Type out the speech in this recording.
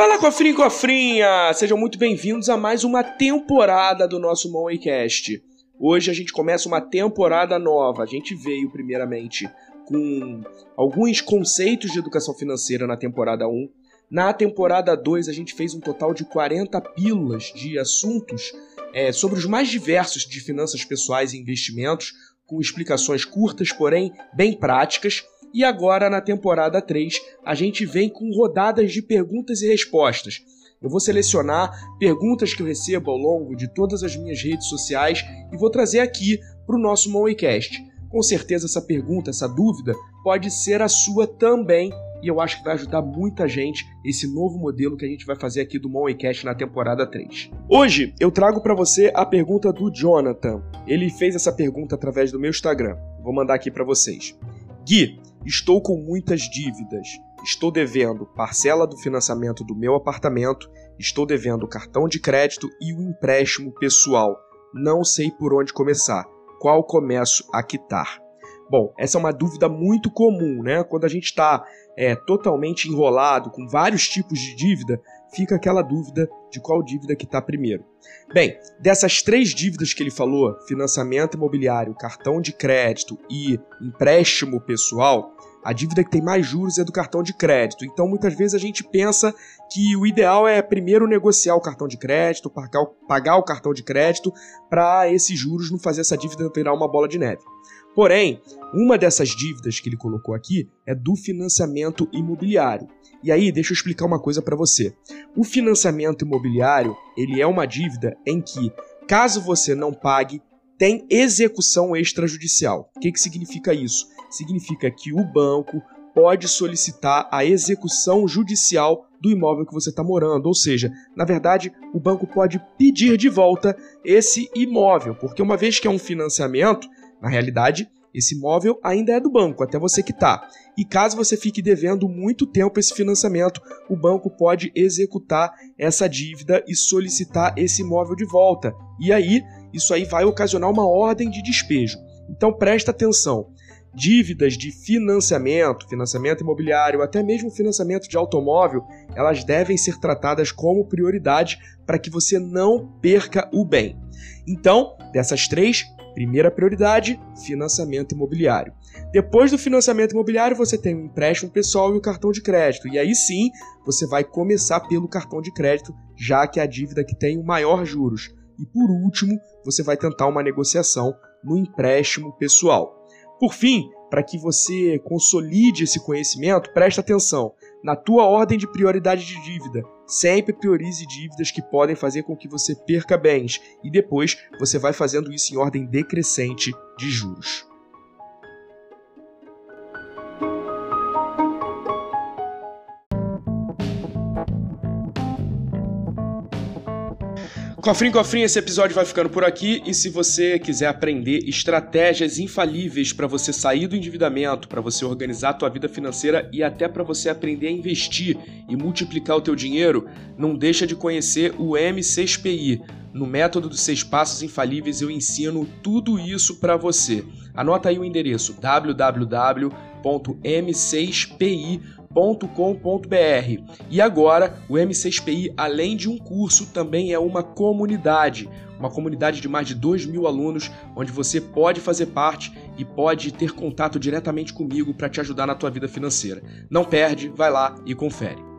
Fala cofrinho e cofrinha! Sejam muito bem-vindos a mais uma temporada do nosso Moneycast. Hoje a gente começa uma temporada nova. A gente veio primeiramente com alguns conceitos de educação financeira na temporada 1. Na temporada 2 a gente fez um total de 40 pílulas de assuntos é, sobre os mais diversos de finanças pessoais e investimentos, com explicações curtas, porém bem práticas. E agora, na temporada 3, a gente vem com rodadas de perguntas e respostas. Eu vou selecionar perguntas que eu recebo ao longo de todas as minhas redes sociais e vou trazer aqui para o nosso Mowaycast. Com certeza essa pergunta, essa dúvida, pode ser a sua também e eu acho que vai ajudar muita gente esse novo modelo que a gente vai fazer aqui do Mowaycast na temporada 3. Hoje eu trago para você a pergunta do Jonathan. Ele fez essa pergunta através do meu Instagram. Vou mandar aqui para vocês. Gui, estou com muitas dívidas. Estou devendo parcela do financiamento do meu apartamento, estou devendo cartão de crédito e o empréstimo pessoal. Não sei por onde começar. Qual começo a quitar? Bom, essa é uma dúvida muito comum, né? Quando a gente está é, totalmente enrolado com vários tipos de dívida, fica aquela dúvida de qual dívida que está primeiro. Bem, dessas três dívidas que ele falou, financiamento imobiliário, cartão de crédito e empréstimo pessoal, a dívida que tem mais juros é do cartão de crédito. Então, muitas vezes a gente pensa que o ideal é primeiro negociar o cartão de crédito, pagar o, cartão de crédito, para esses juros não fazer essa dívida virar uma bola de neve. Porém, uma dessas dívidas que ele colocou aqui é do financiamento imobiliário. E aí, deixa eu explicar uma coisa para você. O financiamento imobiliário, ele é uma dívida em que, caso você não pague, tem execução extrajudicial. O que, que significa isso? Significa que o banco pode solicitar a execução judicial do imóvel que você está morando. Ou seja, na verdade, o banco pode pedir de volta esse imóvel, porque uma vez que é um financiamento, na realidade, esse imóvel ainda é do banco, até você quitar. E caso você fique devendo muito tempo esse financiamento, o banco pode executar essa dívida e solicitar esse imóvel de volta. E aí, isso aí vai ocasionar uma ordem de despejo. Então presta atenção. Dívidas de financiamento, financiamento imobiliário, até mesmo financiamento de automóvel, elas devem ser tratadas como prioridade para que você não perca o bem. Então, dessas três, Primeira prioridade: financiamento imobiliário. Depois do financiamento imobiliário, você tem o empréstimo pessoal e o cartão de crédito. E aí sim, você vai começar pelo cartão de crédito, já que é a dívida que tem o maior juros. E por último, você vai tentar uma negociação no empréstimo pessoal. Por fim, para que você consolide esse conhecimento, presta atenção. Na tua ordem de prioridade de dívida, sempre priorize dívidas que podem fazer com que você perca bens e depois você vai fazendo isso em ordem decrescente de juros. Cofrinho, cofrinho, esse episódio vai ficando por aqui e se você quiser aprender estratégias infalíveis para você sair do endividamento, para você organizar a tua vida financeira e até para você aprender a investir e multiplicar o teu dinheiro, não deixa de conhecer o M6PI. No método dos seis passos infalíveis eu ensino tudo isso para você. Anota aí o endereço www.m6pi.com com.br E agora, o M6PI, além de um curso, também é uma comunidade. Uma comunidade de mais de 2 mil alunos, onde você pode fazer parte e pode ter contato diretamente comigo para te ajudar na tua vida financeira. Não perde, vai lá e confere.